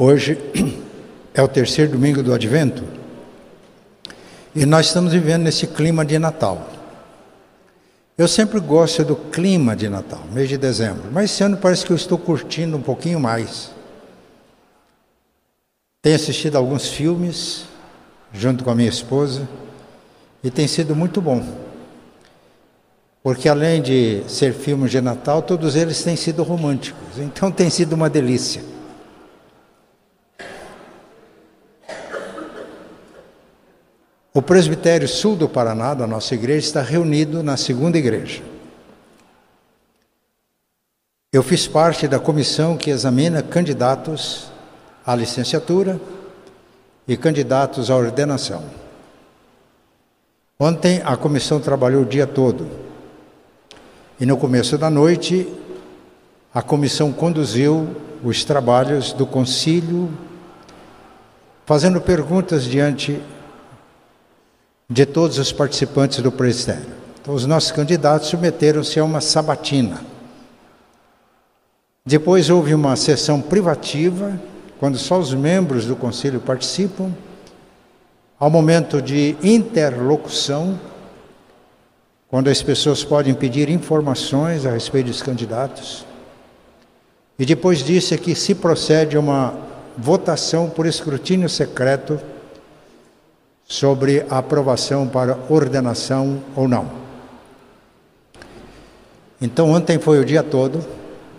Hoje é o terceiro domingo do Advento e nós estamos vivendo nesse clima de Natal. Eu sempre gosto do clima de Natal, mês de dezembro, mas esse ano parece que eu estou curtindo um pouquinho mais. Tenho assistido alguns filmes junto com a minha esposa e tem sido muito bom. Porque além de ser filmes de Natal, todos eles têm sido românticos, então tem sido uma delícia. O presbitério sul do Paraná, da nossa igreja, está reunido na segunda igreja. Eu fiz parte da comissão que examina candidatos à licenciatura e candidatos à ordenação. Ontem a comissão trabalhou o dia todo. E no começo da noite, a comissão conduziu os trabalhos do concílio, fazendo perguntas diante de todos os participantes do presbitério. Então, os nossos candidatos submeteram-se a uma sabatina. Depois houve uma sessão privativa, quando só os membros do conselho participam, ao momento de interlocução, quando as pessoas podem pedir informações a respeito dos candidatos. E depois disso é que se procede a uma votação por escrutínio secreto sobre a aprovação para ordenação ou não. Então, ontem foi o dia todo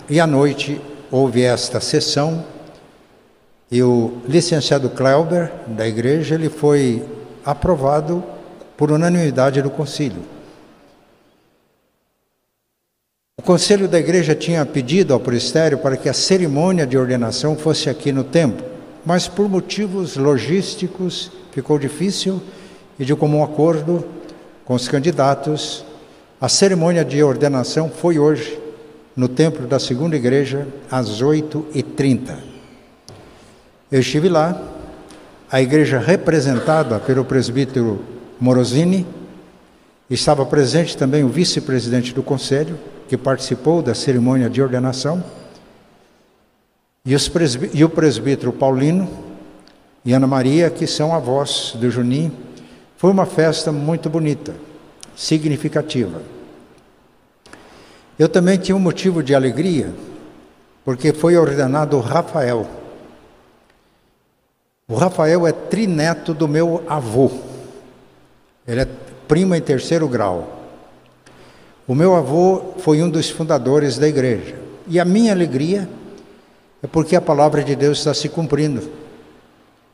e à noite houve esta sessão e o licenciado Clauber, da igreja, ele foi aprovado por unanimidade do concílio. O conselho da igreja tinha pedido ao presbitério para que a cerimônia de ordenação fosse aqui no templo, mas por motivos logísticos ficou difícil e de comum acordo com os candidatos, a cerimônia de ordenação foi hoje, no templo da segunda igreja, às 8h30. Eu estive lá, a igreja representada pelo presbítero Morosini, estava presente também o vice-presidente do conselho, que participou da cerimônia de ordenação, e, e o presbítero Paulino, e Ana Maria, que são avós do Juninho. Foi uma festa muito bonita, significativa. Eu também tinha um motivo de alegria, porque foi ordenado Rafael. O Rafael é trineto do meu avô. Ele é primo em terceiro grau. O meu avô foi um dos fundadores da igreja. E a minha alegria é porque a palavra de Deus está se cumprindo.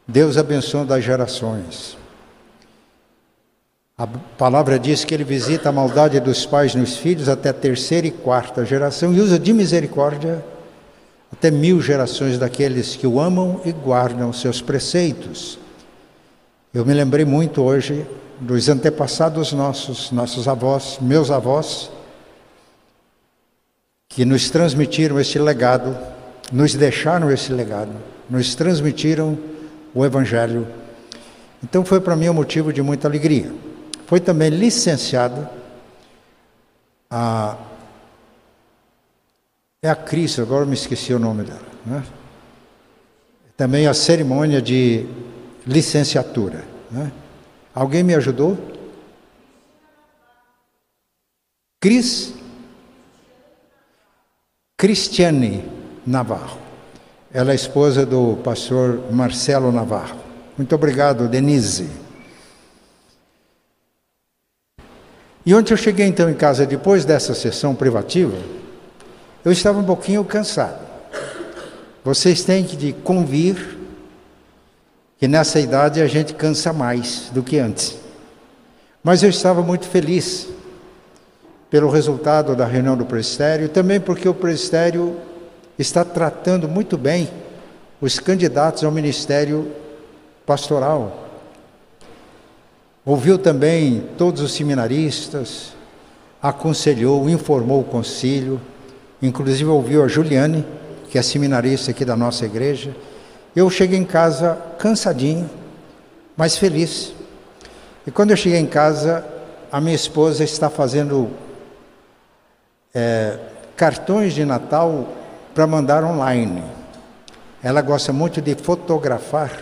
Deus abençoa das gerações. A palavra diz que ele visita a maldade dos pais nos filhos até a terceira e quarta geração e usa de misericórdia até mil gerações daqueles que o amam e guardam seus preceitos. Eu me lembrei muito hoje dos antepassados nossos, nossos avós, meus avós, que nos transmitiram esse legado, nos deixaram esse legado, nos transmitiram o Evangelho. Então foi para mim um motivo de muita alegria. Foi também licenciado a. É a Cris, agora me esqueci o nome dela. Né? Também a cerimônia de licenciatura. Né? Alguém me ajudou? Cris Cristiane Navarro. Ela é esposa do pastor Marcelo Navarro. Muito obrigado, Denise. E ontem eu cheguei então em casa, depois dessa sessão privativa, eu estava um pouquinho cansado. Vocês têm que convir que nessa idade a gente cansa mais do que antes. Mas eu estava muito feliz pelo resultado da reunião do presbitério, também porque o presbitério está tratando muito bem os candidatos ao ministério pastoral. Ouviu também todos os seminaristas, aconselhou, informou o concílio, inclusive ouviu a Juliane, que é seminarista aqui da nossa igreja. Eu cheguei em casa cansadinho, mas feliz. E quando eu cheguei em casa, a minha esposa está fazendo é, cartões de Natal para mandar online. ela gosta muito de fotografar.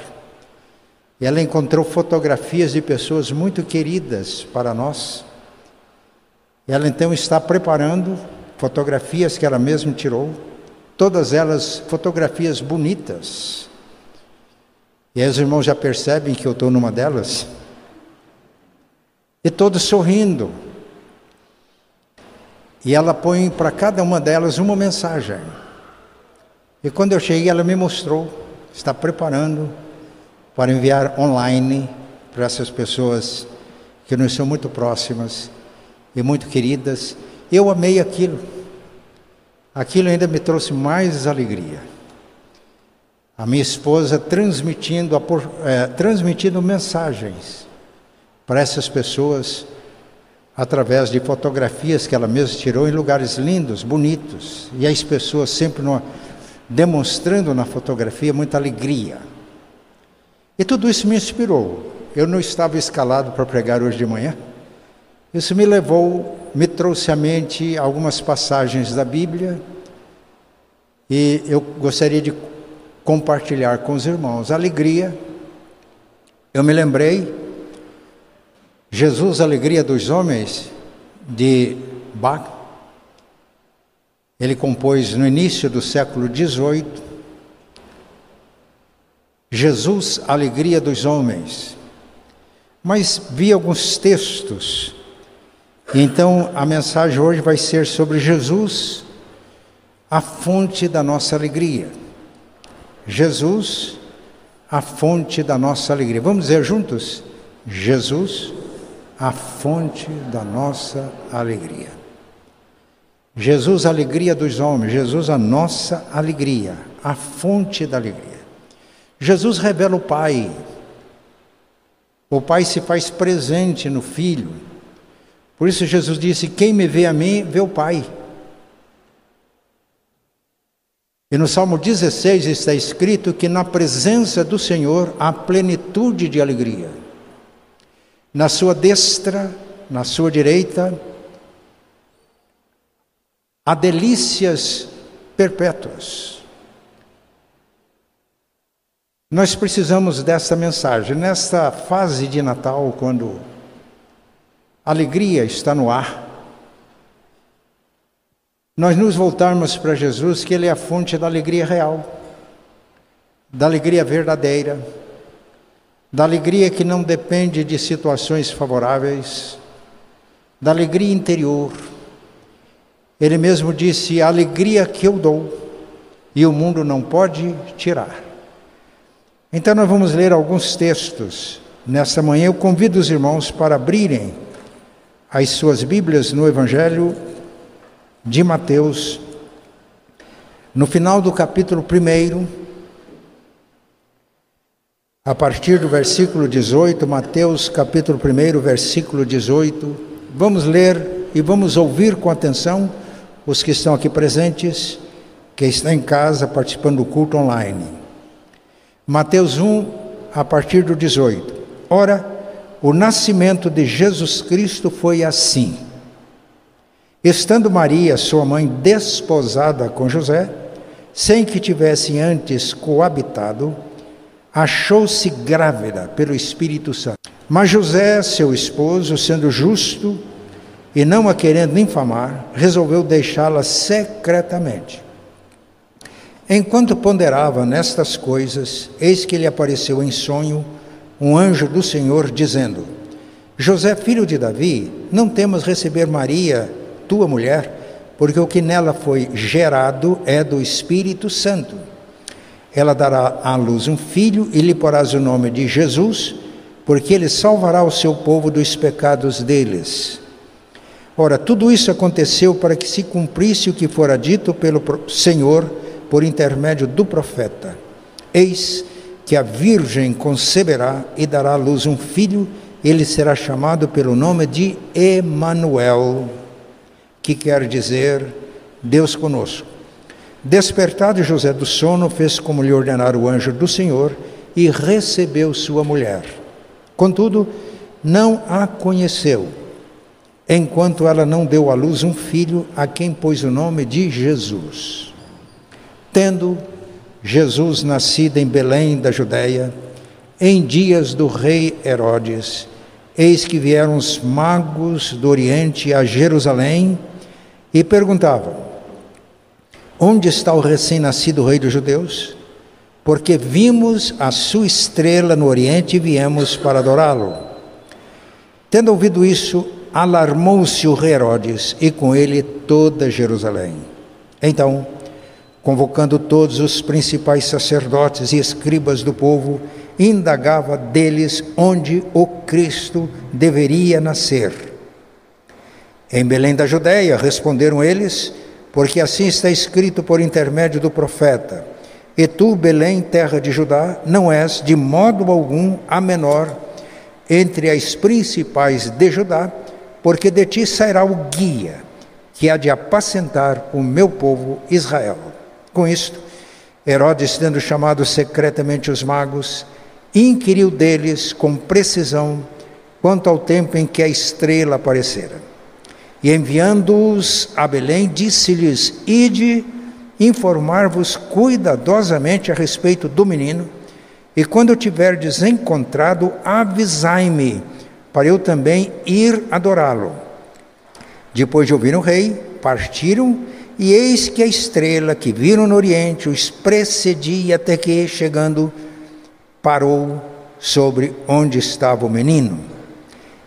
Ela encontrou fotografias de pessoas muito queridas para nós. Ela então está preparando fotografias que ela mesma tirou, todas elas fotografias bonitas. E aí os irmãos já percebem que eu estou numa delas. E todos sorrindo. E ela põe para cada uma delas uma mensagem. E quando eu cheguei, ela me mostrou, está preparando para enviar online para essas pessoas que nos são muito próximas e muito queridas. Eu amei aquilo. Aquilo ainda me trouxe mais alegria. A minha esposa transmitindo, é, transmitindo mensagens para essas pessoas através de fotografias que ela mesma tirou em lugares lindos, bonitos, e as pessoas sempre no, demonstrando na fotografia muita alegria. E tudo isso me inspirou. Eu não estava escalado para pregar hoje de manhã. Isso me levou, me trouxe à mente algumas passagens da Bíblia e eu gostaria de compartilhar com os irmãos. Alegria, eu me lembrei, Jesus, Alegria dos Homens, de Bach, ele compôs no início do século XVIII. Jesus, Alegria dos Homens. Mas vi alguns textos e então a mensagem hoje vai ser sobre Jesus, a fonte da nossa alegria. Jesus, a fonte da nossa alegria. Vamos dizer juntos? Jesus, a fonte da nossa alegria. Jesus, a alegria dos homens, Jesus, a nossa alegria, a fonte da alegria. Jesus revela o Pai. O Pai se faz presente no Filho. Por isso Jesus disse: Quem me vê a mim, vê o Pai. E no Salmo 16 está escrito que na presença do Senhor há plenitude de alegria. Na sua destra, na sua direita, há delícias perpétuas. Nós precisamos dessa mensagem. Nesta fase de Natal, quando a alegria está no ar, nós nos voltarmos para Jesus, que Ele é a fonte da alegria real, da alegria verdadeira, da alegria que não depende de situações favoráveis, da alegria interior. Ele mesmo disse: a alegria que eu dou, e o mundo não pode tirar. Então, nós vamos ler alguns textos nesta manhã. Eu convido os irmãos para abrirem as suas Bíblias no Evangelho de Mateus, no final do capítulo 1, a partir do versículo 18, Mateus capítulo 1, versículo 18. Vamos ler e vamos ouvir com atenção os que estão aqui presentes, que estão em casa participando do culto online. Mateus 1, a partir do 18. Ora, o nascimento de Jesus Cristo foi assim. Estando Maria, sua mãe, desposada com José, sem que tivessem antes coabitado, achou-se grávida pelo Espírito Santo. Mas José, seu esposo, sendo justo e não a querendo infamar, resolveu deixá-la secretamente. Enquanto ponderava nestas coisas, eis que lhe apareceu em sonho um anjo do Senhor, dizendo: José, filho de Davi, não temas receber Maria tua mulher, porque o que nela foi gerado é do Espírito Santo. Ela dará à luz um filho e lhe porás o nome de Jesus, porque ele salvará o seu povo dos pecados deles. Ora, tudo isso aconteceu para que se cumprisse o que fora dito pelo Senhor por intermédio do profeta. Eis que a virgem conceberá e dará à luz um filho, ele será chamado pelo nome de Emanuel que quer dizer Deus conosco. Despertado José do sono, fez como lhe ordenara o anjo do Senhor e recebeu sua mulher. Contudo, não a conheceu, enquanto ela não deu à luz um filho, a quem pôs o nome de Jesus. Tendo Jesus nascido em Belém da Judéia, em dias do rei Herodes, eis que vieram os magos do Oriente a Jerusalém e perguntavam: Onde está o recém-nascido rei dos judeus? Porque vimos a sua estrela no Oriente e viemos para adorá-lo. Tendo ouvido isso, alarmou-se o rei Herodes e com ele toda Jerusalém. Então, convocando todos os principais sacerdotes e escribas do povo, indagava deles onde o Cristo deveria nascer. Em Belém da Judéia, responderam eles, porque assim está escrito por intermédio do profeta: E tu, Belém, terra de Judá, não és de modo algum a menor entre as principais de Judá, porque de ti sairá o guia que há de apacentar o meu povo Israel. Com isto, Herodes, tendo chamado secretamente os magos, inquiriu deles com precisão quanto ao tempo em que a estrela aparecera. E enviando-os a Belém, disse-lhes: Ide informar-vos cuidadosamente a respeito do menino, e quando tiverdes encontrado, avisai-me para eu também ir adorá-lo. Depois de ouvir o rei, partiram, e eis que a estrela que viram no oriente os precedia até que, chegando, parou sobre onde estava o menino.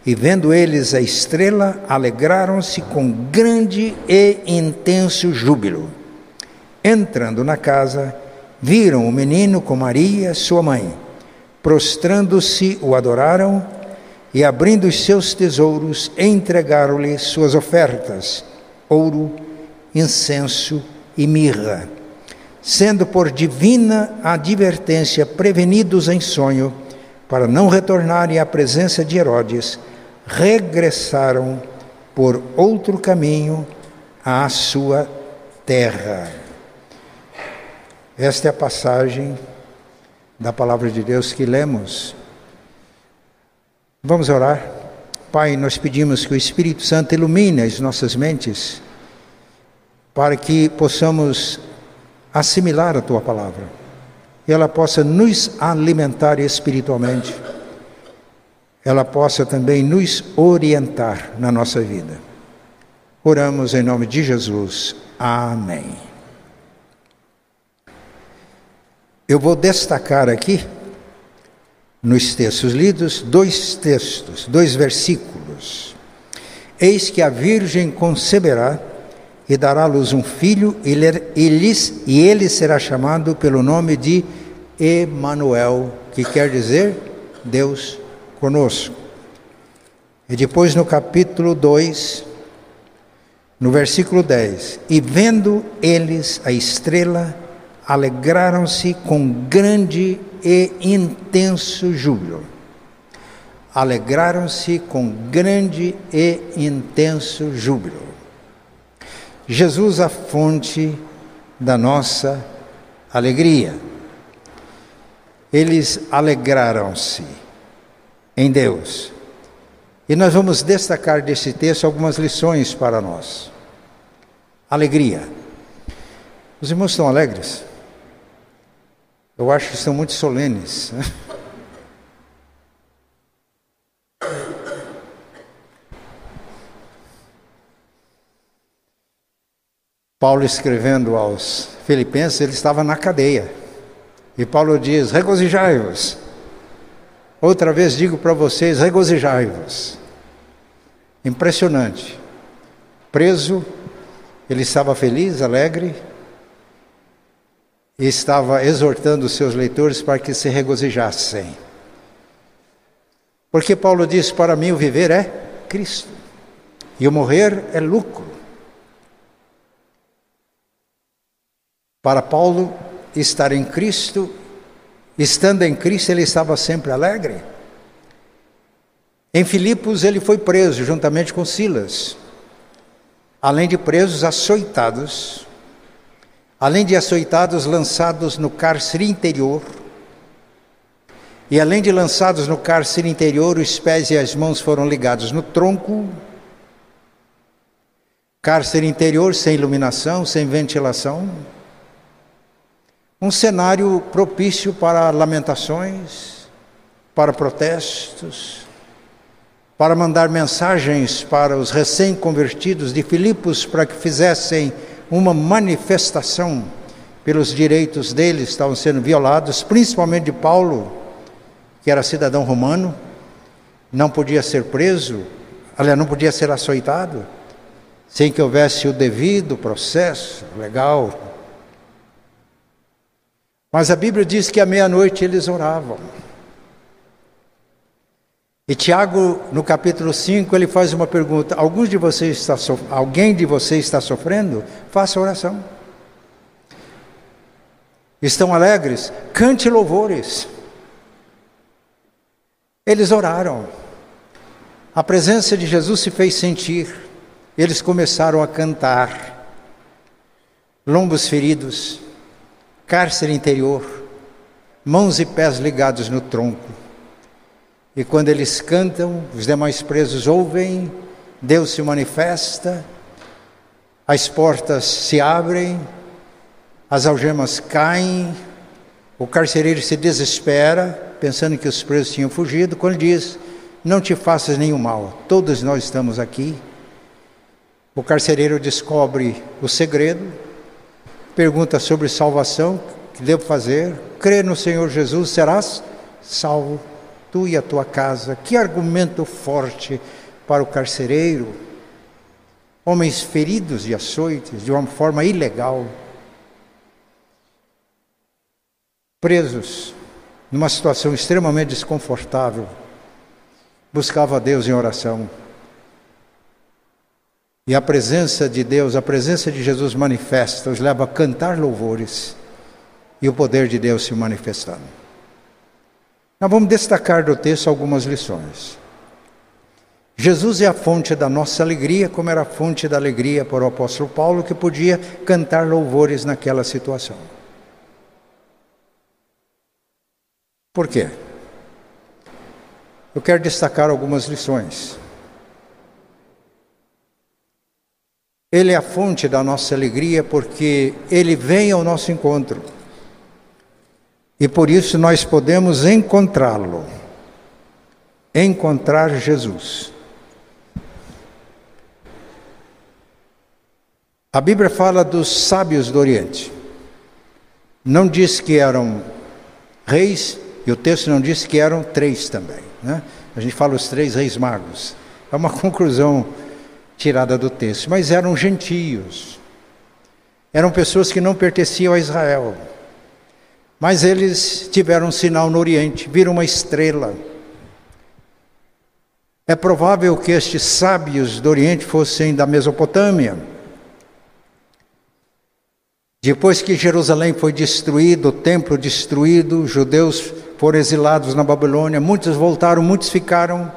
E vendo eles a estrela, alegraram-se com grande e intenso júbilo. Entrando na casa, viram o menino com Maria, sua mãe. Prostrando-se, o adoraram e abrindo os seus tesouros, entregaram-lhe suas ofertas: ouro, incenso e mirra. Sendo por divina advertência prevenidos em sonho, para não retornarem à presença de Herodes, regressaram por outro caminho à sua terra. Esta é a passagem da palavra de Deus que lemos Vamos orar. Pai, nós pedimos que o Espírito Santo ilumine as nossas mentes para que possamos assimilar a tua palavra e ela possa nos alimentar espiritualmente, ela possa também nos orientar na nossa vida. Oramos em nome de Jesus. Amém. Eu vou destacar aqui nos textos lidos, dois textos, dois versículos. Eis que a Virgem conceberá e dará à luz um filho, e ele será chamado pelo nome de Emanuel, que quer dizer Deus conosco. E depois no capítulo 2, no versículo 10, e vendo eles a estrela, alegraram-se com grande e intenso júbilo. Alegraram-se com grande e intenso júbilo. Jesus, a fonte da nossa alegria. Eles alegraram-se em Deus. E nós vamos destacar desse texto algumas lições para nós. Alegria. Os irmãos estão alegres? Eu acho que são muito solenes. Paulo escrevendo aos Filipenses, ele estava na cadeia. E Paulo diz: regozijai-vos. Outra vez digo para vocês: regozijai-vos. Impressionante. Preso, ele estava feliz, alegre, e estava exortando seus leitores para que se regozijassem. Porque Paulo diz: Para mim o viver é Cristo, e o morrer é lucro. Para Paulo, estar em Cristo, estando em Cristo, ele estava sempre alegre. Em Filipos, ele foi preso juntamente com Silas. Além de presos, açoitados, além de açoitados lançados no cárcere interior, e além de lançados no cárcere interior, os pés e as mãos foram ligados no tronco. Cárcere interior sem iluminação, sem ventilação. um cenário propício para lamentações, para protestos, para mandar mensagens para os recém-convertidos de Filipos para que fizessem uma manifestação pelos direitos deles estavam sendo violados, principalmente de Paulo, que era cidadão romano, não podia ser preso, aliás, não podia ser açoitado, sem que houvesse o devido processo legal. Mas a Bíblia diz que à meia-noite eles oravam. E Tiago, no capítulo 5, ele faz uma pergunta: Alguns de vocês está alguém de vocês está sofrendo? Faça oração. Estão alegres? Cante louvores. Eles oraram. A presença de Jesus se fez sentir. Eles começaram a cantar. Lombos feridos, cárcere interior, mãos e pés ligados no tronco. E quando eles cantam, os demais presos ouvem, Deus se manifesta, as portas se abrem, as algemas caem, o carcereiro se desespera, pensando que os presos tinham fugido, quando diz: Não te faças nenhum mal, todos nós estamos aqui. O carcereiro descobre o segredo, pergunta sobre salvação, que devo fazer? Crê no Senhor Jesus, serás salvo, tu e a tua casa. Que argumento forte para o carcereiro. Homens feridos e açoites de uma forma ilegal, presos numa situação extremamente desconfortável, buscava a Deus em oração. E a presença de Deus, a presença de Jesus manifesta, os leva a cantar louvores e o poder de Deus se manifestando. Nós vamos destacar do texto algumas lições. Jesus é a fonte da nossa alegria, como era a fonte da alegria para o apóstolo Paulo, que podia cantar louvores naquela situação. Por quê? Eu quero destacar algumas lições. Ele é a fonte da nossa alegria porque ele vem ao nosso encontro. E por isso nós podemos encontrá-lo. Encontrar Jesus. A Bíblia fala dos sábios do Oriente. Não diz que eram reis e o texto não disse que eram três também. Né? A gente fala os três reis magos. É uma conclusão tirada do texto. Mas eram gentios. Eram pessoas que não pertenciam a Israel. Mas eles tiveram um sinal no Oriente, viram uma estrela. É provável que estes sábios do Oriente fossem da Mesopotâmia. Depois que Jerusalém foi destruído, o templo destruído, os judeus foram exilados na Babilônia, muitos voltaram, muitos ficaram.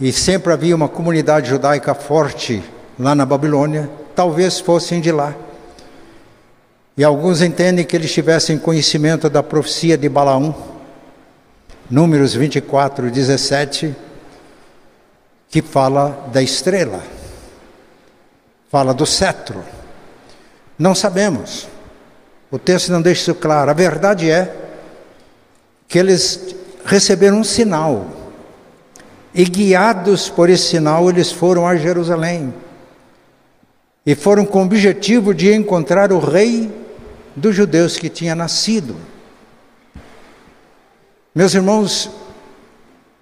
E sempre havia uma comunidade judaica forte lá na Babilônia, talvez fossem de lá. E alguns entendem que eles tivessem conhecimento da profecia de Balaão, Números 24, 17, que fala da estrela, fala do cetro. Não sabemos. O texto não deixa isso claro. A verdade é que eles receberam um sinal. E guiados por esse sinal, eles foram a Jerusalém. E foram com o objetivo de encontrar o rei dos judeus que tinha nascido. Meus irmãos,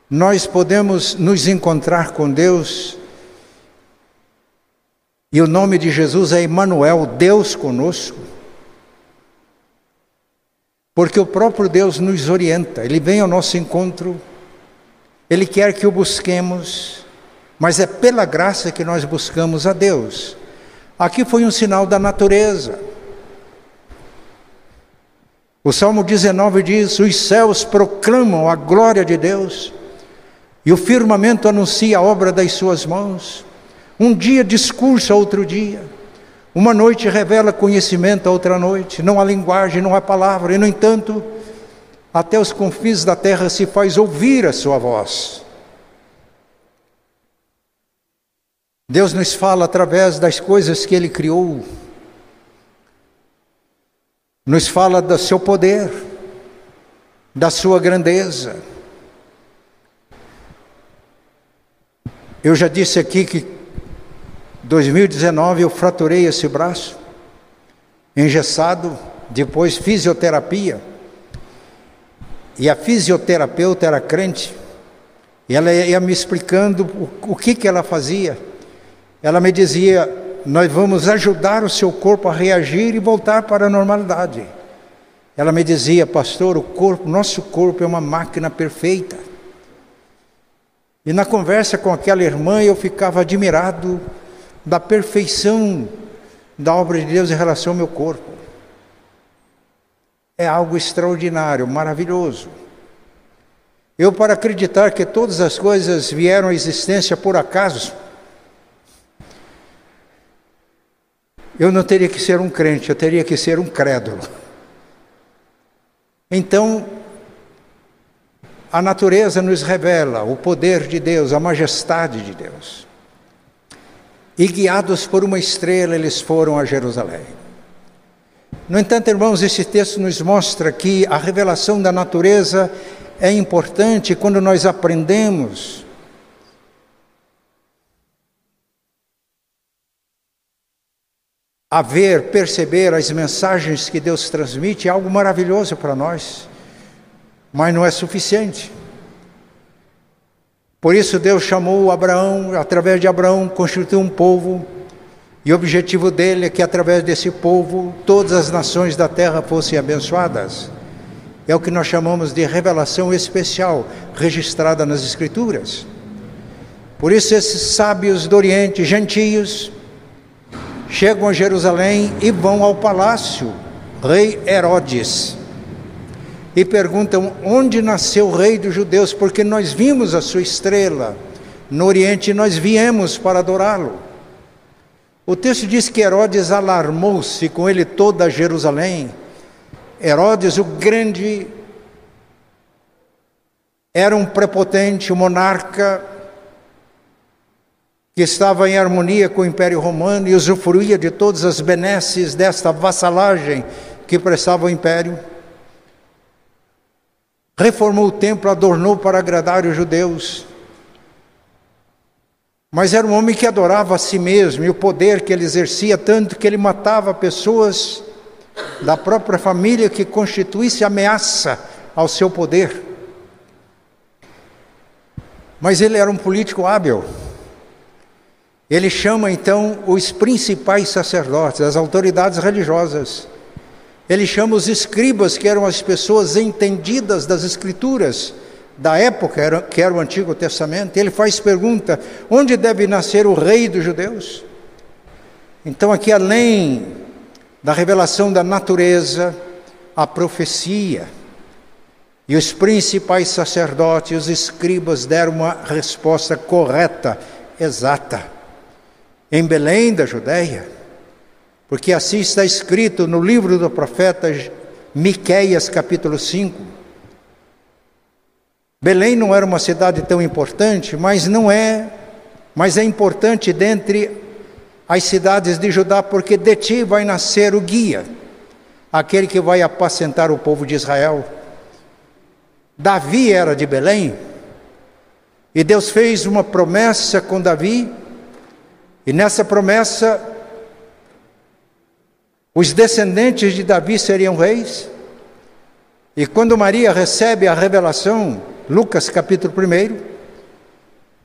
nós podemos nos encontrar com Deus, e o nome de Jesus é Emmanuel, Deus conosco. Porque o próprio Deus nos orienta, Ele vem ao nosso encontro, Ele quer que o busquemos, mas é pela graça que nós buscamos a Deus. Aqui foi um sinal da natureza. O Salmo 19 diz: Os céus proclamam a glória de Deus, e o firmamento anuncia a obra das suas mãos. Um dia discursa outro dia. Uma noite revela conhecimento a outra noite, não há linguagem, não há palavra, e no entanto, até os confins da terra se faz ouvir a sua voz. Deus nos fala através das coisas que Ele criou. Nos fala do seu poder, da sua grandeza. Eu já disse aqui que 2019 eu fraturei esse braço, engessado, depois fisioterapia. E a fisioterapeuta era crente, e ela ia me explicando o, que, que ela fazia. Ela me dizia: Nós vamos ajudar o seu corpo a reagir e voltar para a normalidade. Ela me dizia, pastor, o corpo, nosso corpo é uma máquina perfeita. E na conversa com aquela irmã eu ficava admirado da perfeição da obra de Deus em relação ao meu corpo. É algo extraordinário, maravilhoso. Eu, para acreditar que todas as coisas vieram à existência por acaso, eu não teria que ser um crente, eu teria que ser um crédulo. Então, a natureza nos revela o poder de Deus, a majestade de Deus. E guiados por uma estrela, eles foram a Jerusalém. No entanto, irmãos, esse texto nos mostra que a revelação da natureza é importante quando nós aprendemos a ver, perceber as mensagens que Deus transmite, é algo maravilhoso para nós, mas não é suficiente. Por isso Deus chamou Abraão, através de Abraão, constituiu um povo, e o objetivo dele é que através desse povo todas as nações da terra fossem abençoadas. É o que nós chamamos de revelação especial, registrada nas Escrituras. Por isso, esses sábios do Oriente, gentios, chegam a Jerusalém e vão ao palácio, rei Herodes, e perguntam onde nasceu o rei dos judeus, porque nós vimos a sua estrela. No Oriente e nós viemos para adorá-lo. O texto diz que Herodes alarmou-se com ele toda Jerusalém. Herodes, o grande, era um prepotente, um monarca que estava em harmonia com o Império Romano e usufruía de todas as benesses desta vassalagem que prestava o Império. Reformou o templo, adornou para agradar os judeus. Mas era um homem que adorava a si mesmo e o poder que ele exercia, tanto que ele matava pessoas da própria família que constituísse ameaça ao seu poder. Mas ele era um político hábil. Ele chama então os principais sacerdotes, as autoridades religiosas. Ele chama os escribas, que eram as pessoas entendidas das escrituras da época, que era o Antigo Testamento. Ele faz pergunta: onde deve nascer o rei dos judeus? Então, aqui além da revelação da natureza, a profecia. E os principais sacerdotes, os escribas deram uma resposta correta, exata. Em Belém da Judéia, porque assim está escrito no livro do profeta Miqueias, capítulo 5. Belém não era uma cidade tão importante, mas não é, mas é importante dentre as cidades de Judá, porque de ti vai nascer o guia, aquele que vai apacentar o povo de Israel. Davi era de Belém, e Deus fez uma promessa com Davi, e nessa promessa, os descendentes de Davi seriam reis. E quando Maria recebe a revelação, Lucas capítulo 1,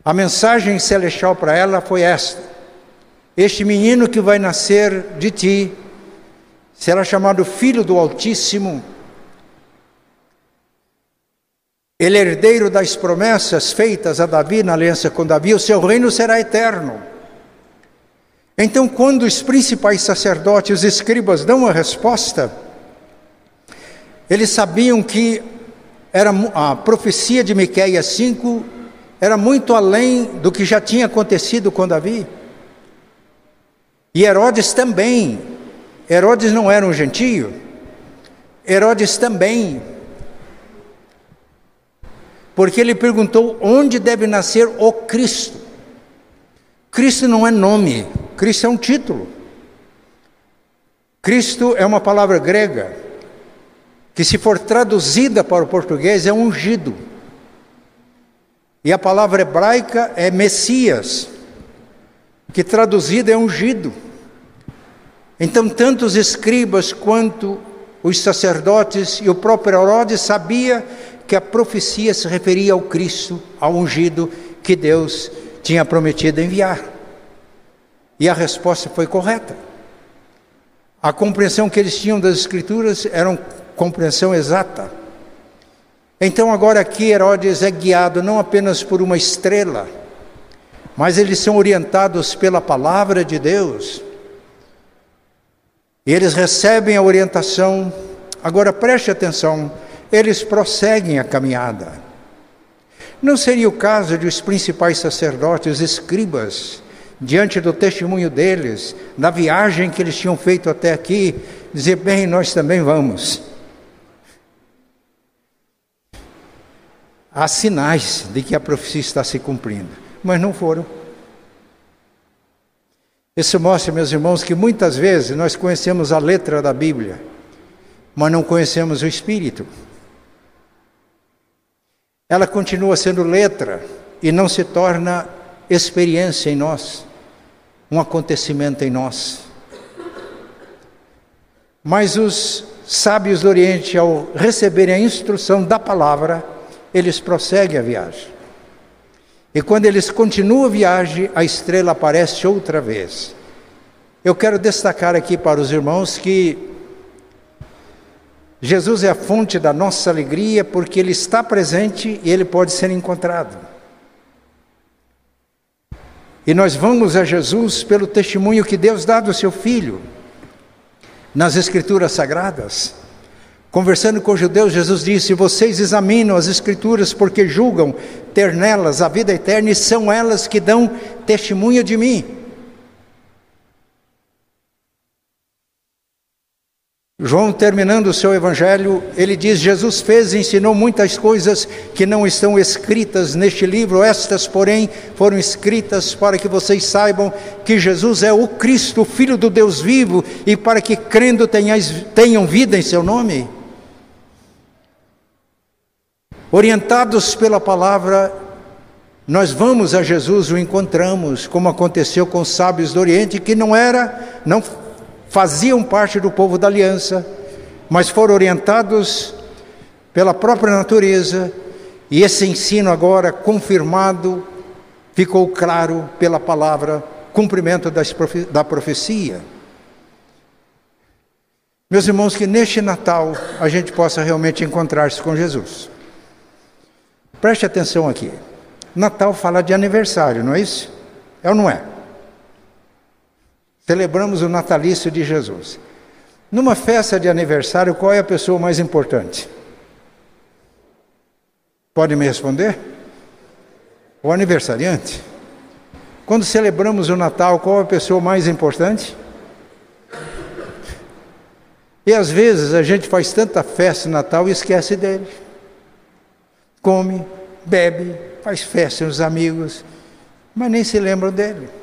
a mensagem celestial para ela foi esta: este menino que vai nascer de ti será chamado Filho do Altíssimo. Ele é herdeiro das promessas feitas a Davi na aliança com Davi, o seu reino será eterno. Então, quando os principais sacerdotes, os escribas, dão a resposta, eles sabiam que era a profecia de Miqueias 5 era muito além do que já tinha acontecido com Davi. E Herodes também. Herodes não era um gentio. Herodes também. Porque ele perguntou onde deve nascer o Cristo. Cristo não é nome, Cristo é um título. Cristo é uma palavra grega que, se for traduzida para o português, é ungido. E a palavra hebraica é Messias, que traduzida é ungido. Então, tanto os escribas quanto os sacerdotes e o próprio Herodes sabia que a profecia se referia ao Cristo, ao ungido que Deus tinha prometido enviar. E a resposta foi correta. A compreensão que eles tinham das Escrituras era uma compreensão exata. Então, agora aqui, Herodes é guiado não apenas por uma estrela, mas eles são orientados pela palavra de Deus. E eles recebem a orientação. Agora preste atenção, eles prosseguem a caminhada. Não seria o caso de os principais sacerdotes, escribas, diante do testemunho deles, da viagem que eles tinham feito até aqui, dizer: bem, nós também vamos. Há sinais de que a profecia está se cumprindo, mas não foram. Isso mostra, meus irmãos, que muitas vezes nós conhecemos a letra da Bíblia, mas não conhecemos o Espírito. Ela continua sendo letra e não se torna experiência em nós um acontecimento em nós. Mas os sábios do Oriente, ao receberem a instrução da palavra, eles prosseguem a viagem. E quando eles continuam a viagem, a estrela aparece outra vez. Eu quero destacar aqui para os irmãos que Jesus é a fonte da nossa alegria porque Ele está presente e Ele pode ser encontrado. E nós vamos a Jesus pelo testemunho que Deus dá do seu Filho nas Escrituras Sagradas. Conversando com os judeus, Jesus disse: Vocês examinam as Escrituras porque julgam ter nelas a vida eterna e são elas que dão testemunho de mim. João, terminando o seu evangelho, ele diz: Jesus fez e ensinou muitas coisas que não estão escritas neste livro, estas, porém, foram escritas para que vocês saibam que Jesus é o Cristo, Filho do Deus vivo, e para que, crendo, tenham vida em seu nome. Orientados pela palavra, nós vamos a Jesus, o encontramos, como aconteceu com os sábios do Oriente, que não era, não faziam parte do povo da aliança, mas foram orientados pela própria natureza, e esse ensino agora confirmado ficou claro pela palavra, cumprimento da profecia. Meus irmãos, que neste Natal a gente possa realmente encontrar-se com Jesus. Preste atenção aqui. Natal fala de aniversário, não é isso? É ou não é? Celebramos o natalício de Jesus. Numa festa de aniversário, qual é a pessoa mais importante? Pode me responder? O aniversariante. Quando celebramos o Natal, qual é a pessoa mais importante? E às vezes a gente faz tanta festa no Natal e esquece dele. Come, bebe, faz festa com os amigos, mas nem se lembram dele.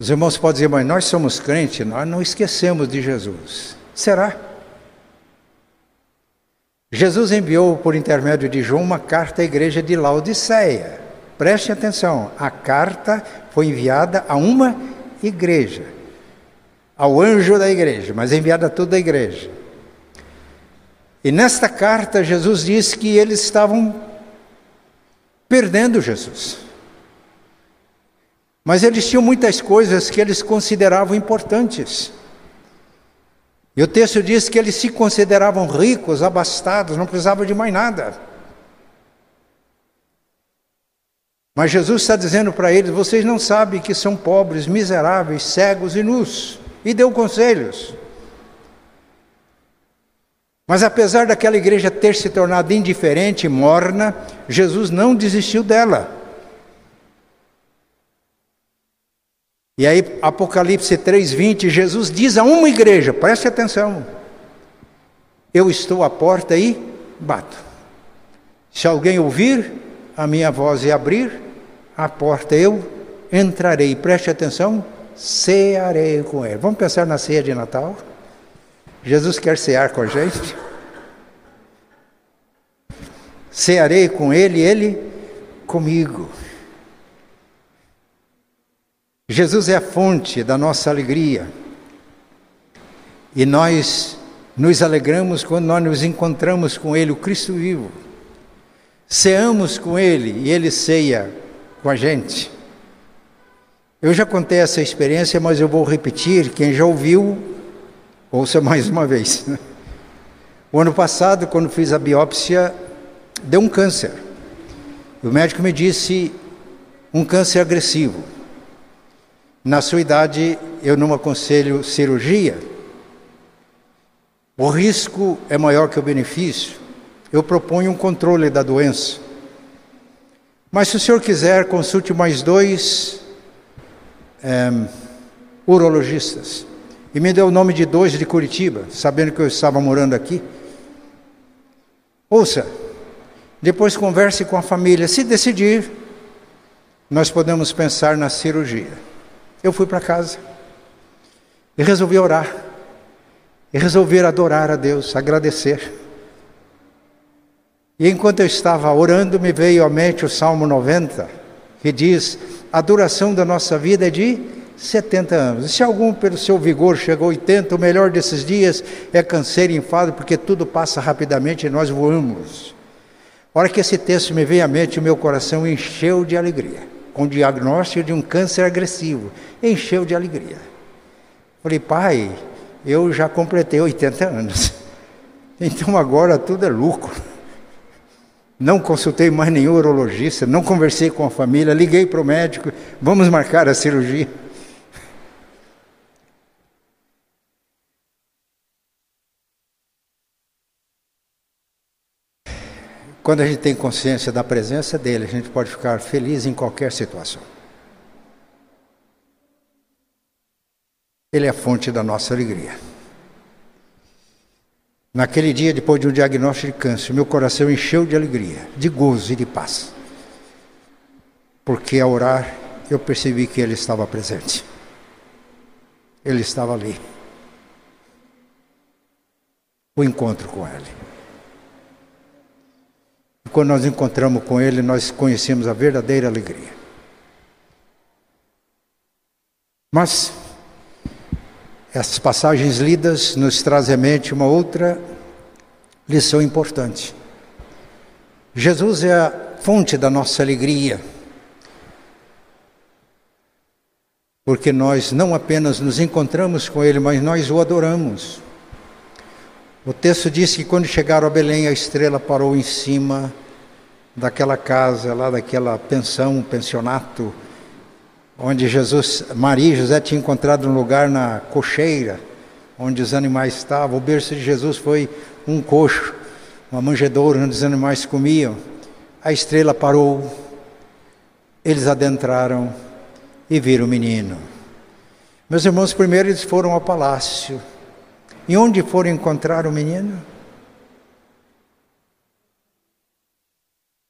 Os irmãos podem dizer, mas nós somos crentes, nós não esquecemos de Jesus. Será? Jesus enviou por intermédio de João uma carta à igreja de Laodiceia. Preste atenção, a carta foi enviada a uma igreja, ao anjo da igreja, mas enviada a toda a igreja. E nesta carta, Jesus disse que eles estavam perdendo Jesus. Mas eles tinham muitas coisas que eles consideravam importantes. E o texto diz que eles se consideravam ricos, abastados, não precisavam de mais nada. Mas Jesus está dizendo para eles: vocês não sabem que são pobres, miseráveis, cegos e nus. E deu conselhos. Mas apesar daquela igreja ter se tornado indiferente, morna, Jesus não desistiu dela. E aí, Apocalipse 3,20, Jesus diz a uma igreja: preste atenção, eu estou à porta e bato. Se alguém ouvir a minha voz e abrir a porta, eu entrarei. Preste atenção, cearei com ele. Vamos pensar na ceia de Natal? Jesus quer cear com a gente. Cearei com ele, ele comigo. Jesus é a fonte da nossa alegria. E nós nos alegramos quando nós nos encontramos com Ele, o Cristo vivo. Ceamos com Ele e Ele ceia com a gente. Eu já contei essa experiência, mas eu vou repetir. Quem já ouviu, ouça mais uma vez. O ano passado, quando fiz a biópsia, deu um câncer. O médico me disse um câncer agressivo. Na sua idade, eu não aconselho cirurgia. O risco é maior que o benefício. Eu proponho um controle da doença. Mas se o senhor quiser, consulte mais dois é, urologistas. E me deu o nome de dois de Curitiba, sabendo que eu estava morando aqui. Ouça, depois converse com a família. Se decidir, nós podemos pensar na cirurgia. Eu fui para casa e resolvi orar, e resolvi adorar a Deus, agradecer. E enquanto eu estava orando, me veio à mente o Salmo 90, que diz: a duração da nossa vida é de 70 anos. E se algum, pelo seu vigor, chegou a 80, o melhor desses dias é canseiro e enfado, porque tudo passa rapidamente e nós voamos. A hora que esse texto me veio à mente, o meu coração encheu de alegria com diagnóstico de um câncer agressivo. Encheu de alegria. Falei, pai, eu já completei 80 anos. Então agora tudo é lucro. Não consultei mais nenhum urologista, não conversei com a família, liguei para o médico, vamos marcar a cirurgia. Quando a gente tem consciência da presença dele, a gente pode ficar feliz em qualquer situação. Ele é a fonte da nossa alegria. Naquele dia, depois de um diagnóstico de câncer, meu coração encheu de alegria, de gozo e de paz. Porque ao orar, eu percebi que ele estava presente. Ele estava ali. O encontro com ele. Quando nós encontramos com Ele, nós conhecemos a verdadeira alegria. Mas essas passagens lidas nos trazem à mente uma outra lição importante. Jesus é a fonte da nossa alegria, porque nós não apenas nos encontramos com Ele, mas nós o adoramos. O texto diz que quando chegaram a Belém, a estrela parou em cima daquela casa, lá daquela pensão, pensionato, onde Jesus, Maria e José tinham encontrado um lugar na cocheira, onde os animais estavam. O berço de Jesus foi um coxo, uma manjedoura onde os animais comiam. A estrela parou, eles adentraram e viram o menino. Meus irmãos, primeiro eles foram ao palácio. E onde foram encontrar o menino?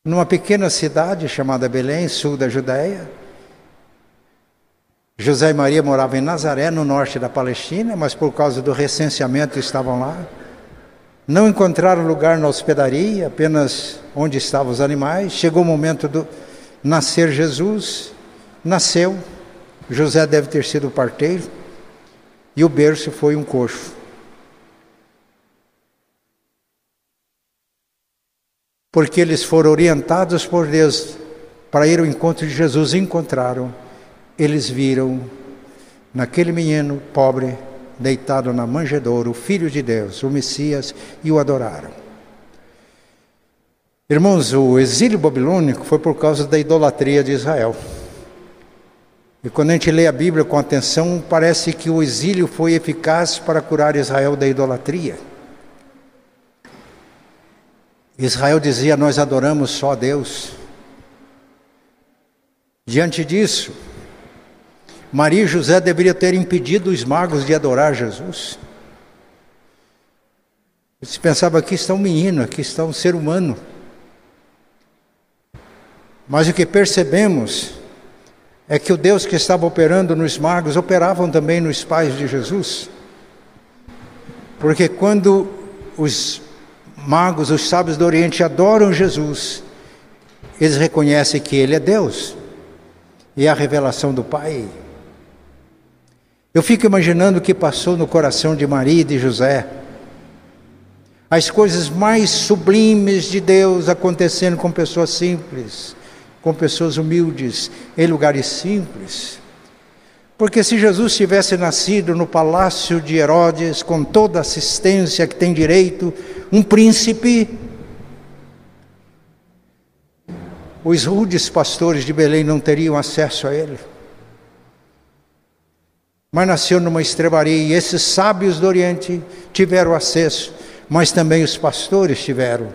Numa pequena cidade chamada Belém, sul da Judéia. José e Maria moravam em Nazaré, no norte da Palestina, mas por causa do recenseamento estavam lá. Não encontraram lugar na hospedaria, apenas onde estavam os animais. Chegou o momento do nascer Jesus, nasceu. José deve ter sido parteiro, e o berço foi um coxo. Porque eles foram orientados por Deus para ir ao encontro de Jesus, encontraram, eles viram naquele menino pobre deitado na manjedoura, o Filho de Deus, o Messias, e o adoraram. Irmãos, o exílio babilônico foi por causa da idolatria de Israel. E quando a gente lê a Bíblia com atenção, parece que o exílio foi eficaz para curar Israel da idolatria. Israel dizia: Nós adoramos só a Deus. Diante disso, Maria e José deveriam ter impedido os magos de adorar Jesus. Eles pensavam: aqui está um menino, aqui está um ser humano. Mas o que percebemos é que o Deus que estava operando nos magos operavam também nos pais de Jesus. Porque quando os magos, os sábios do Oriente adoram Jesus, eles reconhecem que Ele é Deus e é a revelação do Pai. Eu fico imaginando o que passou no coração de Maria e de José. As coisas mais sublimes de Deus acontecendo com pessoas simples, com pessoas humildes, em lugares simples. Porque se Jesus tivesse nascido no palácio de Herodes, com toda a assistência que tem direito, um príncipe, os rudes pastores de Belém não teriam acesso a ele. Mas nasceu numa estrebaria e esses sábios do Oriente tiveram acesso, mas também os pastores tiveram.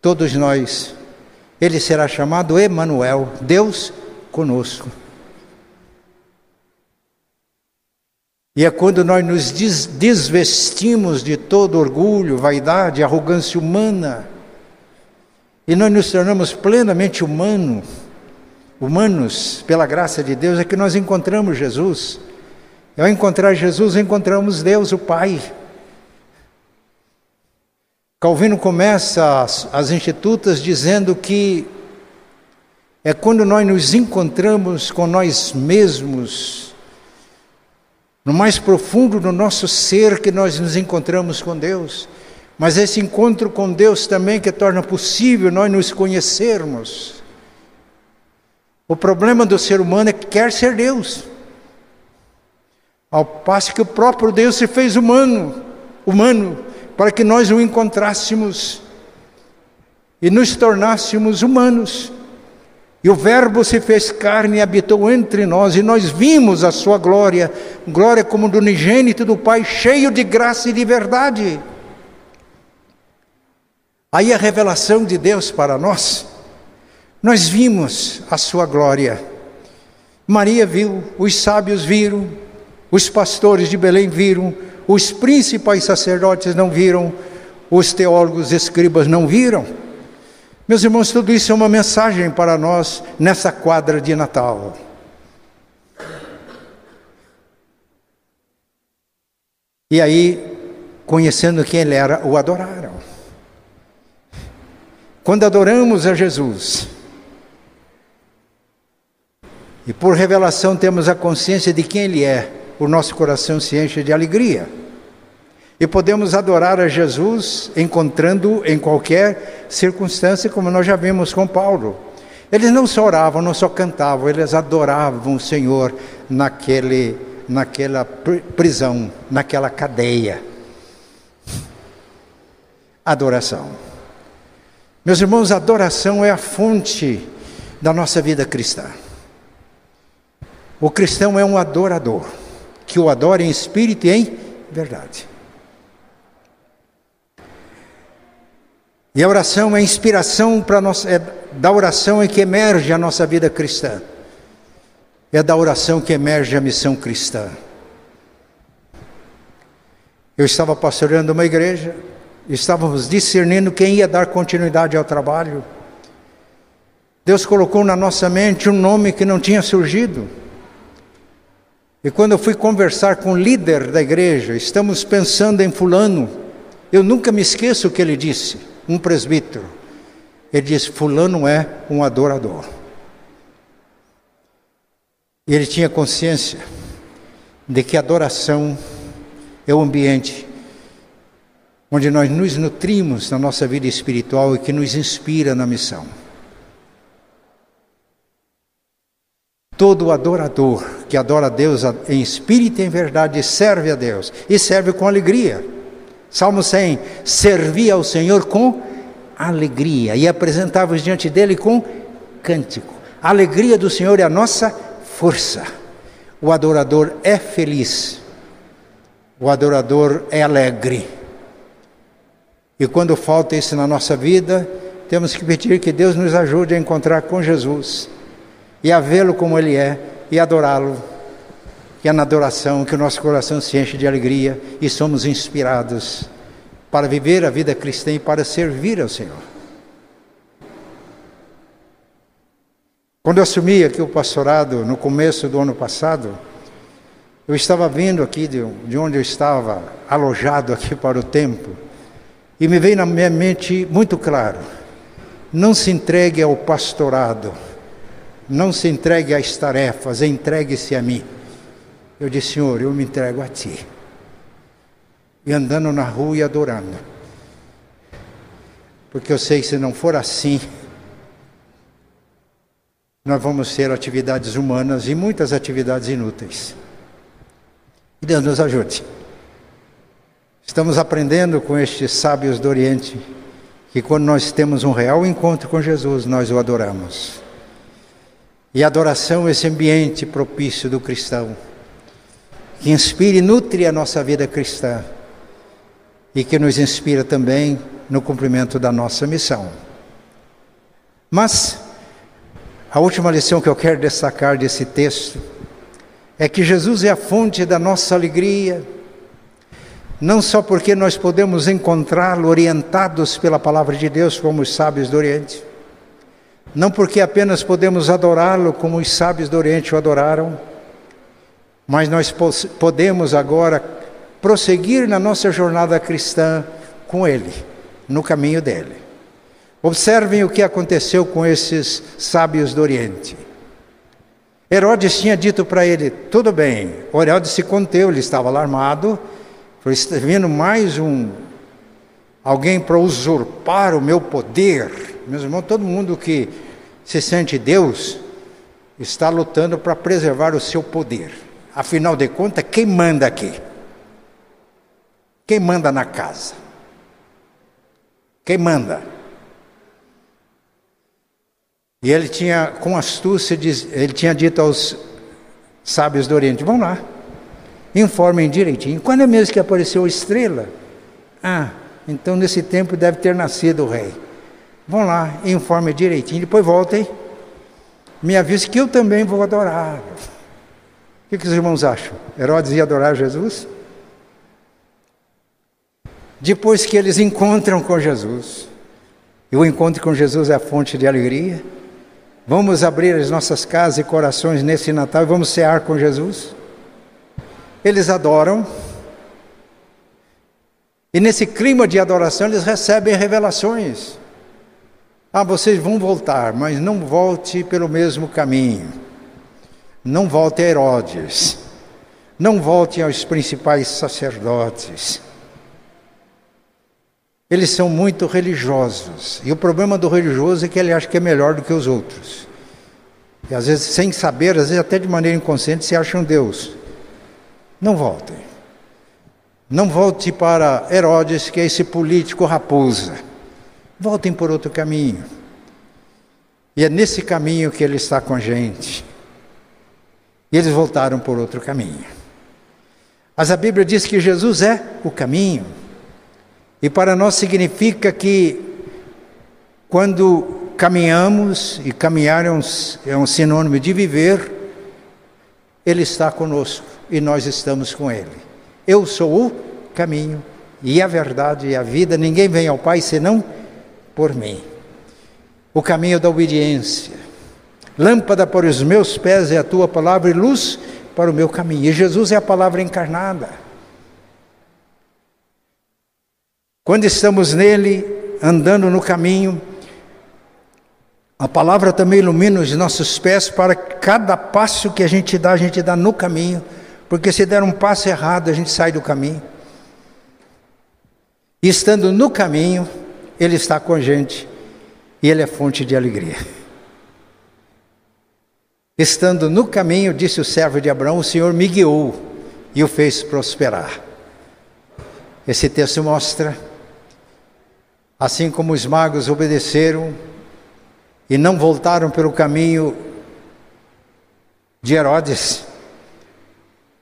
Todos nós. Ele será chamado Emanuel, Deus conosco. E é quando nós nos desvestimos de todo orgulho, vaidade, arrogância humana, e nós nos tornamos plenamente humanos, humanos pela graça de Deus, é que nós encontramos Jesus. E ao encontrar Jesus, encontramos Deus, o Pai. Calvino começa as, as institutas dizendo que é quando nós nos encontramos com nós mesmos, no mais profundo do nosso ser, que nós nos encontramos com Deus. Mas esse encontro com Deus também que torna possível nós nos conhecermos. O problema do ser humano é que quer ser Deus. Ao passo que o próprio Deus se fez humano, humano, para que nós o encontrássemos e nos tornássemos humanos. E o Verbo se fez carne e habitou entre nós, e nós vimos a sua glória, glória como do unigênito do Pai, cheio de graça e de verdade. Aí a revelação de Deus para nós, nós vimos a sua glória. Maria viu, os sábios viram, os pastores de Belém viram, os principais sacerdotes não viram, os teólogos escribas não viram. Meus irmãos, tudo isso é uma mensagem para nós nessa quadra de Natal. E aí, conhecendo quem ele era, o adoraram. Quando adoramos a Jesus, e por revelação temos a consciência de quem Ele é, o nosso coração se enche de alegria. E podemos adorar a Jesus encontrando em qualquer circunstância, como nós já vimos com Paulo. Eles não só oravam, não só cantavam, eles adoravam o Senhor naquele, naquela prisão, naquela cadeia. Adoração. Meus irmãos, adoração é a fonte da nossa vida cristã. O cristão é um adorador, que o adora em espírito e em verdade. E a oração é a inspiração para nós, é da oração é que emerge a nossa vida cristã. É da oração que emerge a missão cristã. Eu estava pastoreando uma igreja Estávamos discernindo quem ia dar continuidade ao trabalho. Deus colocou na nossa mente um nome que não tinha surgido. E quando eu fui conversar com o líder da igreja, estamos pensando em Fulano, eu nunca me esqueço o que ele disse, um presbítero. Ele disse: Fulano é um adorador. E ele tinha consciência de que adoração é o ambiente onde nós nos nutrimos na nossa vida espiritual e que nos inspira na missão. Todo adorador que adora a Deus em espírito e em verdade serve a Deus e serve com alegria. Salmo 100: Servia ao Senhor com alegria e apresentava diante dele com cântico. A alegria do Senhor é a nossa força. O adorador é feliz, o adorador é alegre. E quando falta isso na nossa vida, temos que pedir que Deus nos ajude a encontrar com Jesus e a vê-lo como Ele é e adorá-lo. Que é na adoração que o nosso coração se enche de alegria e somos inspirados para viver a vida cristã e para servir ao Senhor. Quando eu assumi aqui o pastorado no começo do ano passado, Eu estava vindo aqui de, de onde eu estava alojado aqui para o templo e me veio na minha mente muito claro: não se entregue ao pastorado, não se entregue às tarefas, entregue-se a mim. Eu disse, Senhor, eu me entrego a Ti. E andando na rua e adorando. Porque eu sei que se não for assim, nós vamos ter atividades humanas e muitas atividades inúteis. E Deus nos ajude. Estamos aprendendo com estes sábios do Oriente que quando nós temos um real encontro com Jesus, nós o adoramos. E a adoração é esse ambiente propício do cristão, que inspire e nutre a nossa vida cristã e que nos inspira também no cumprimento da nossa missão. Mas a última lição que eu quero destacar desse texto é que Jesus é a fonte da nossa alegria, não só porque nós podemos encontrá-lo orientados pela palavra de Deus, como os sábios do Oriente, não porque apenas podemos adorá-lo como os sábios do Oriente o adoraram, mas nós podemos agora prosseguir na nossa jornada cristã com Ele, no caminho dele. Observem o que aconteceu com esses sábios do Oriente. Herodes tinha dito para ele: tudo bem. Herodes se conteu, ele estava alarmado. Falou: está vindo mais um, alguém para usurpar o meu poder. Meus irmãos, todo mundo que se sente Deus está lutando para preservar o seu poder. Afinal de contas, quem manda aqui? Quem manda na casa? Quem manda? E ele tinha, com astúcia, ele tinha dito aos sábios do Oriente: vão lá, informem direitinho. Quando é mesmo que apareceu a estrela? Ah, então nesse tempo deve ter nascido o rei. Vão lá, informem direitinho, depois voltem. Me avise que eu também vou adorar. O que, que os irmãos acham? Herodes ia adorar Jesus? Depois que eles encontram com Jesus, e o encontro com Jesus é a fonte de alegria, Vamos abrir as nossas casas e corações nesse Natal e vamos cear com Jesus? Eles adoram. E nesse clima de adoração eles recebem revelações. Ah, vocês vão voltar, mas não volte pelo mesmo caminho. Não volte a Herodes. Não volte aos principais sacerdotes. Eles são muito religiosos. E o problema do religioso é que ele acha que é melhor do que os outros. E às vezes, sem saber, às vezes até de maneira inconsciente, se acham Deus. Não voltem. Não volte para Herodes, que é esse político raposa. Voltem por outro caminho. E é nesse caminho que ele está com a gente. E eles voltaram por outro caminho. Mas a Bíblia diz que Jesus é o caminho. E para nós significa que quando caminhamos, e caminhar é um, é um sinônimo de viver, Ele está conosco e nós estamos com Ele. Eu sou o caminho e a verdade e a vida, ninguém vem ao Pai senão por mim. O caminho da obediência. Lâmpada para os meus pés é a tua palavra e luz para o meu caminho. E Jesus é a palavra encarnada. Quando estamos nele, andando no caminho, a palavra também ilumina os nossos pés para cada passo que a gente dá, a gente dá no caminho, porque se der um passo errado, a gente sai do caminho. E estando no caminho, Ele está com a gente e Ele é fonte de alegria. Estando no caminho, disse o servo de Abraão, o Senhor me guiou e o fez prosperar. Esse texto mostra Assim como os magos obedeceram e não voltaram pelo caminho de Herodes,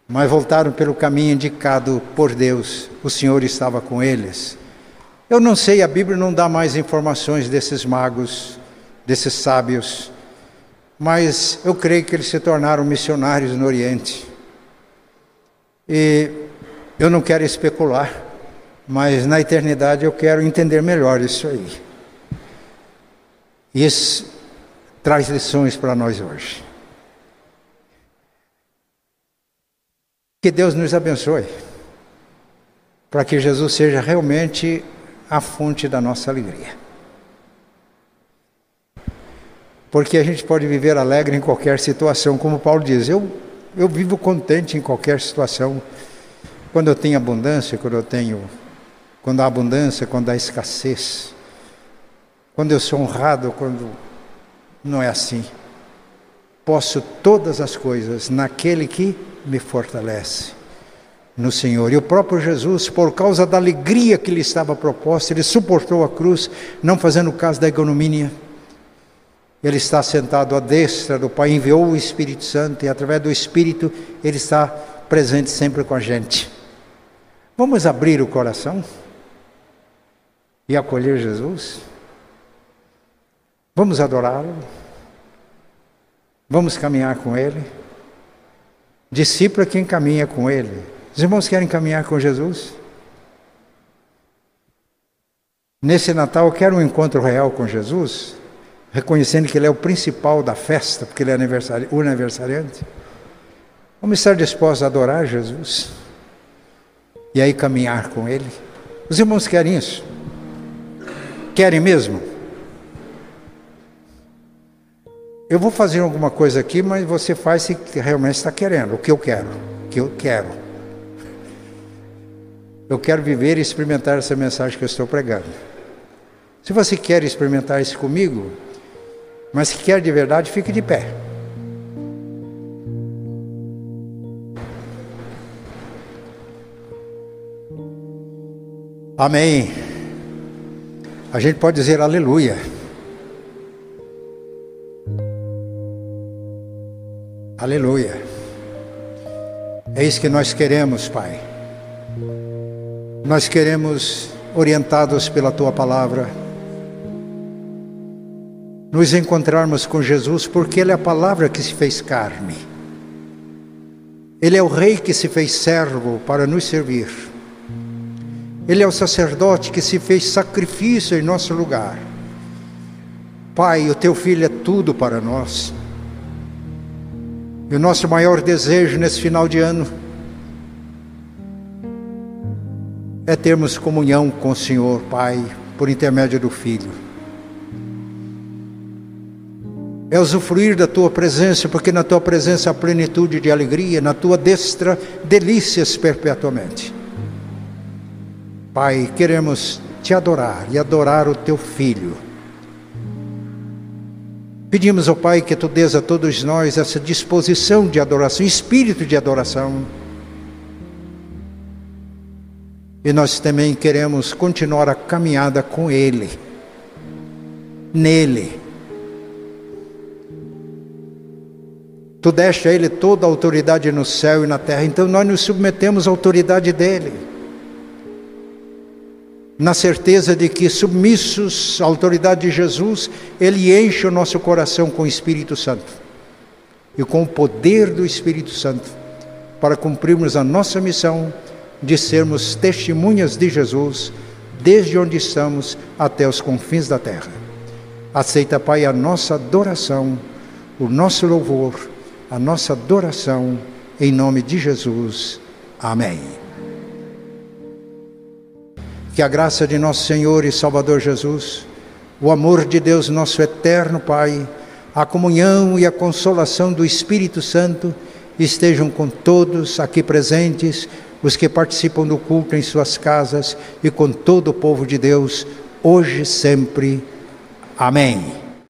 mas voltaram pelo caminho indicado por Deus, o Senhor estava com eles. Eu não sei, a Bíblia não dá mais informações desses magos, desses sábios, mas eu creio que eles se tornaram missionários no Oriente. E eu não quero especular, mas na eternidade eu quero entender melhor isso aí. Isso traz lições para nós hoje. Que Deus nos abençoe, para que Jesus seja realmente a fonte da nossa alegria. Porque a gente pode viver alegre em qualquer situação, como Paulo diz, eu, eu vivo contente em qualquer situação. Quando eu tenho abundância, quando eu tenho, quando há abundância, quando há escassez, quando eu sou honrado, quando não é assim. Posso todas as coisas naquele que me fortalece, no Senhor. E o próprio Jesus, por causa da alegria que lhe estava proposta, ele suportou a cruz, não fazendo caso da ignomínia. Ele está sentado à destra do Pai, enviou o Espírito Santo e através do Espírito ele está presente sempre com a gente. Vamos abrir o coração e acolher Jesus? Vamos adorá-lo? Vamos caminhar com Ele? Discípulo é quem caminha com Ele. Os irmãos querem caminhar com Jesus? Nesse Natal, eu quero um encontro real com Jesus, reconhecendo que Ele é o principal da festa, porque Ele é aniversari aniversariante. Vamos estar dispostos a adorar Jesus? e aí caminhar com Ele. Os irmãos querem isso? Querem mesmo? Eu vou fazer alguma coisa aqui, mas você faz se realmente está querendo, o que eu quero, o que eu quero. Eu quero viver e experimentar essa mensagem que eu estou pregando. Se você quer experimentar isso comigo, mas se quer de verdade, fique de pé. Amém. A gente pode dizer aleluia. Aleluia. É isso que nós queremos, Pai. Nós queremos, orientados pela Tua palavra, nos encontrarmos com Jesus, porque Ele é a palavra que se fez carne. Ele é o Rei que se fez servo para nos servir. Ele é o sacerdote que se fez sacrifício em nosso lugar. Pai, o teu filho é tudo para nós. E o nosso maior desejo nesse final de ano é termos comunhão com o Senhor, Pai, por intermédio do Filho. É usufruir da tua presença, porque na tua presença há plenitude de alegria, na tua destra, delícias perpetuamente. Pai, queremos te adorar e adorar o teu filho. Pedimos ao Pai que tu dês a todos nós essa disposição de adoração, espírito de adoração. E nós também queremos continuar a caminhada com Ele, nele. Tu deste a Ele toda a autoridade no céu e na terra, então nós nos submetemos à autoridade dEle na certeza de que, submissos à autoridade de Jesus, Ele enche o nosso coração com o Espírito Santo e com o poder do Espírito Santo para cumprirmos a nossa missão de sermos testemunhas de Jesus desde onde estamos até os confins da terra. Aceita, Pai, a nossa adoração, o nosso louvor, a nossa adoração, em nome de Jesus. Amém. Que a graça de nosso Senhor e Salvador Jesus, o amor de Deus, nosso eterno Pai, a comunhão e a consolação do Espírito Santo estejam com todos aqui presentes, os que participam do culto em suas casas e com todo o povo de Deus, hoje e sempre. Amém.